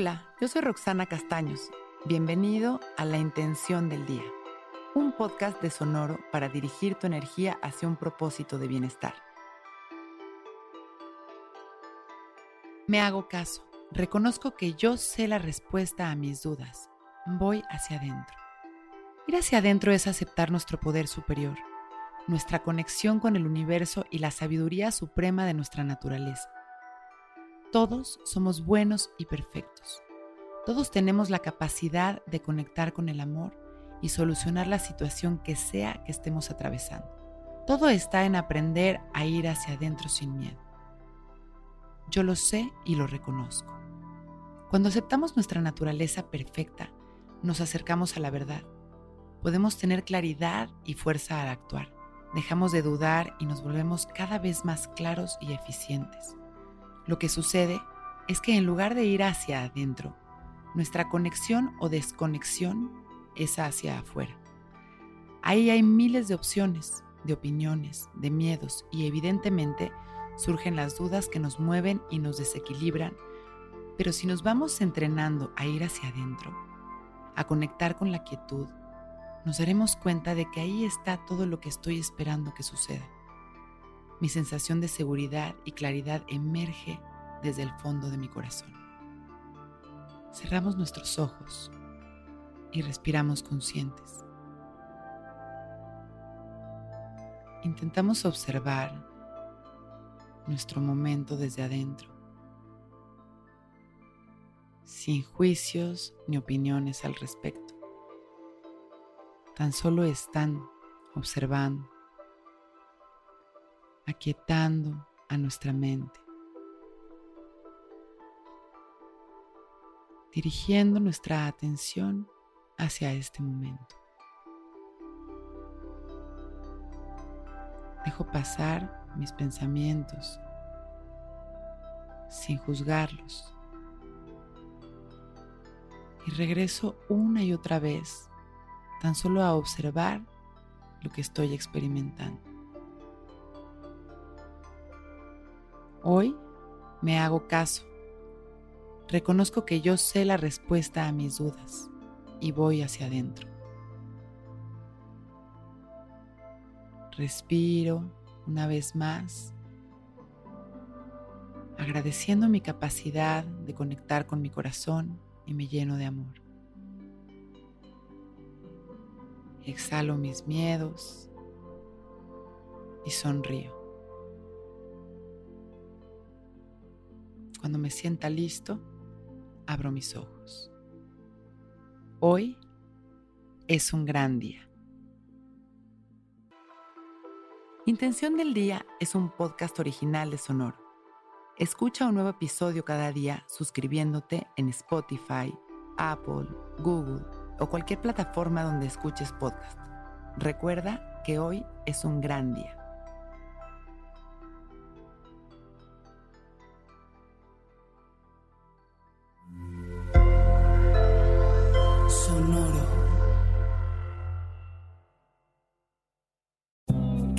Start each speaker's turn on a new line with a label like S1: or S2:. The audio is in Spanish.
S1: Hola, yo soy Roxana Castaños. Bienvenido a La Intención del Día, un podcast de Sonoro para dirigir tu energía hacia un propósito de bienestar. Me hago caso, reconozco que yo sé la respuesta a mis dudas. Voy hacia adentro. Ir hacia adentro es aceptar nuestro poder superior, nuestra conexión con el universo y la sabiduría suprema de nuestra naturaleza. Todos somos buenos y perfectos. Todos tenemos la capacidad de conectar con el amor y solucionar la situación que sea que estemos atravesando. Todo está en aprender a ir hacia adentro sin miedo. Yo lo sé y lo reconozco. Cuando aceptamos nuestra naturaleza perfecta, nos acercamos a la verdad. Podemos tener claridad y fuerza al actuar. Dejamos de dudar y nos volvemos cada vez más claros y eficientes. Lo que sucede es que en lugar de ir hacia adentro, nuestra conexión o desconexión es hacia afuera. Ahí hay miles de opciones, de opiniones, de miedos y evidentemente surgen las dudas que nos mueven y nos desequilibran, pero si nos vamos entrenando a ir hacia adentro, a conectar con la quietud, nos daremos cuenta de que ahí está todo lo que estoy esperando que suceda. Mi sensación de seguridad y claridad emerge desde el fondo de mi corazón. Cerramos nuestros ojos y respiramos conscientes. Intentamos observar nuestro momento desde adentro, sin juicios ni opiniones al respecto. Tan solo están observando aquietando a nuestra mente, dirigiendo nuestra atención hacia este momento. Dejo pasar mis pensamientos sin juzgarlos y regreso una y otra vez tan solo a observar lo que estoy experimentando. Hoy me hago caso. Reconozco que yo sé la respuesta a mis dudas y voy hacia adentro. Respiro una vez más, agradeciendo mi capacidad de conectar con mi corazón y me lleno de amor. Exhalo mis miedos y sonrío. Cuando me sienta listo, abro mis ojos. Hoy es un gran día. Intención del Día es un podcast original de Sonoro. Escucha un nuevo episodio cada día suscribiéndote en Spotify, Apple, Google o cualquier plataforma donde escuches podcast. Recuerda que hoy es un gran día.